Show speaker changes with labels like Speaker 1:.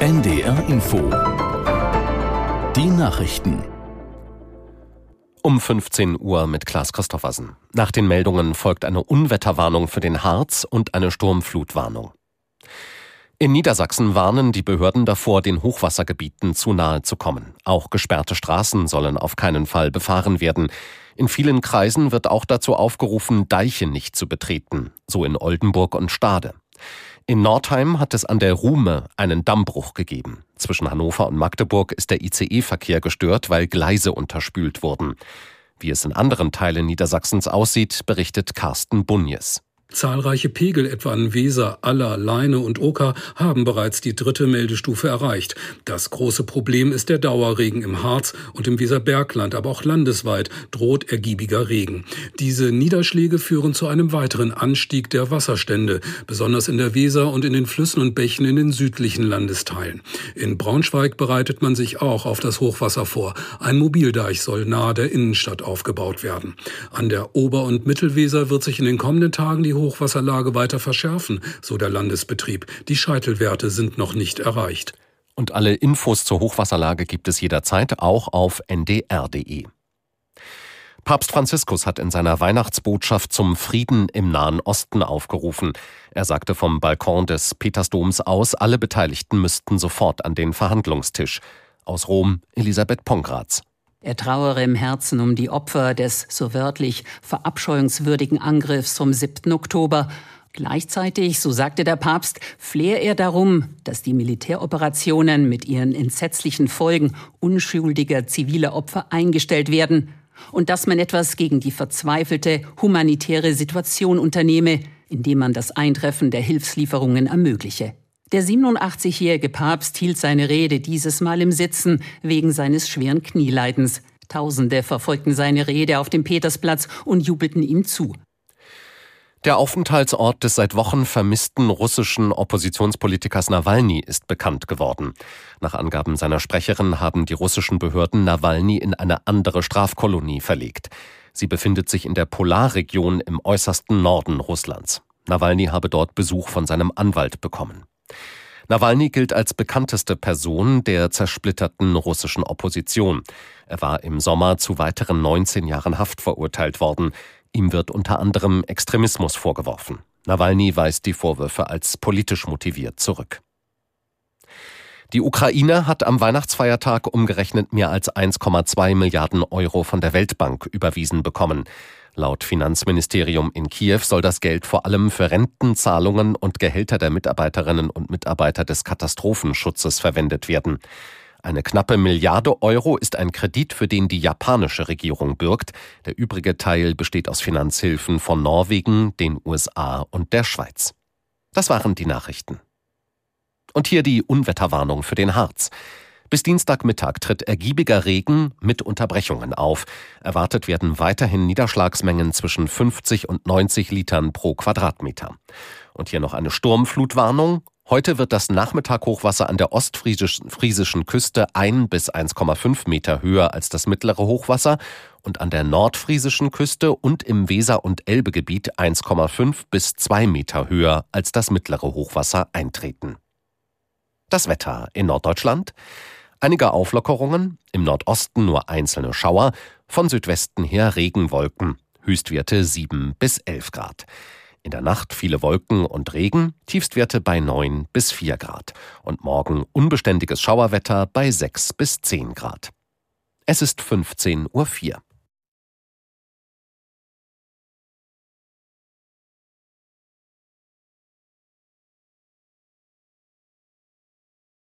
Speaker 1: NDR Info. Die Nachrichten.
Speaker 2: Um 15 Uhr mit Klaas Christoffersen. Nach den Meldungen folgt eine Unwetterwarnung für den Harz und eine Sturmflutwarnung. In Niedersachsen warnen die Behörden davor, den Hochwassergebieten zu nahe zu kommen. Auch gesperrte Straßen sollen auf keinen Fall befahren werden. In vielen Kreisen wird auch dazu aufgerufen, Deiche nicht zu betreten, so in Oldenburg und Stade. In Nordheim hat es an der Ruhme einen Dammbruch gegeben. Zwischen Hannover und Magdeburg ist der ICE-Verkehr gestört, weil Gleise unterspült wurden. Wie es in anderen Teilen Niedersachsens aussieht, berichtet Carsten Bunjes.
Speaker 3: Zahlreiche Pegel etwa an Weser, Aller, Leine und Oker haben bereits die dritte Meldestufe erreicht. Das große Problem ist der Dauerregen im Harz und im Weserbergland, aber auch landesweit droht ergiebiger Regen. Diese Niederschläge führen zu einem weiteren Anstieg der Wasserstände, besonders in der Weser und in den Flüssen und Bächen in den südlichen Landesteilen. In Braunschweig bereitet man sich auch auf das Hochwasser vor. Ein Mobildeich soll nahe der Innenstadt aufgebaut werden. An der Ober- und Mittelweser wird sich in den kommenden Tagen die Hochwasserlage weiter verschärfen, so der Landesbetrieb. Die Scheitelwerte sind noch nicht erreicht.
Speaker 2: Und alle Infos zur Hochwasserlage gibt es jederzeit auch auf ndr.de. Papst Franziskus hat in seiner Weihnachtsbotschaft zum Frieden im Nahen Osten aufgerufen. Er sagte vom Balkon des Petersdoms aus, alle Beteiligten müssten sofort an den Verhandlungstisch. Aus Rom Elisabeth Pongratz.
Speaker 4: Er trauere im Herzen um die Opfer des so wörtlich verabscheuungswürdigen Angriffs vom 7. Oktober. Gleichzeitig, so sagte der Papst, flehe er darum, dass die Militäroperationen mit ihren entsetzlichen Folgen unschuldiger ziviler Opfer eingestellt werden und dass man etwas gegen die verzweifelte humanitäre Situation unternehme, indem man das Eintreffen der Hilfslieferungen ermögliche. Der 87-jährige Papst hielt seine Rede dieses Mal im Sitzen wegen seines schweren Knieleidens. Tausende verfolgten seine Rede auf dem Petersplatz und jubelten ihm zu.
Speaker 2: Der Aufenthaltsort des seit Wochen vermissten russischen Oppositionspolitikers Nawalny ist bekannt geworden. Nach Angaben seiner Sprecherin haben die russischen Behörden Nawalny in eine andere Strafkolonie verlegt. Sie befindet sich in der Polarregion im äußersten Norden Russlands. Nawalny habe dort Besuch von seinem Anwalt bekommen. Nawalny gilt als bekannteste Person der zersplitterten russischen Opposition. Er war im Sommer zu weiteren 19 Jahren Haft verurteilt worden. Ihm wird unter anderem Extremismus vorgeworfen. Nawalny weist die Vorwürfe als politisch motiviert zurück. Die Ukraine hat am Weihnachtsfeiertag umgerechnet mehr als 1,2 Milliarden Euro von der Weltbank überwiesen bekommen. Laut Finanzministerium in Kiew soll das Geld vor allem für Rentenzahlungen und Gehälter der Mitarbeiterinnen und Mitarbeiter des Katastrophenschutzes verwendet werden. Eine knappe Milliarde Euro ist ein Kredit, für den die japanische Regierung bürgt. Der übrige Teil besteht aus Finanzhilfen von Norwegen, den USA und der Schweiz. Das waren die Nachrichten. Und hier die Unwetterwarnung für den Harz. Bis Dienstagmittag tritt ergiebiger Regen mit Unterbrechungen auf. Erwartet werden weiterhin Niederschlagsmengen zwischen 50 und 90 Litern pro Quadratmeter. Und hier noch eine Sturmflutwarnung. Heute wird das Nachmittaghochwasser an der ostfriesischen Küste ein bis 1,5 Meter höher als das mittlere Hochwasser und an der nordfriesischen Küste und im Weser- und Elbegebiet 1,5 bis 2 Meter höher als das mittlere Hochwasser eintreten. Das Wetter in Norddeutschland. Einige Auflockerungen, im Nordosten nur einzelne Schauer, von Südwesten her Regenwolken, Höchstwerte 7 bis 11 Grad. In der Nacht viele Wolken und Regen, Tiefstwerte bei 9 bis 4 Grad. Und morgen unbeständiges Schauerwetter bei 6 bis 10 Grad. Es ist 15.04 Uhr.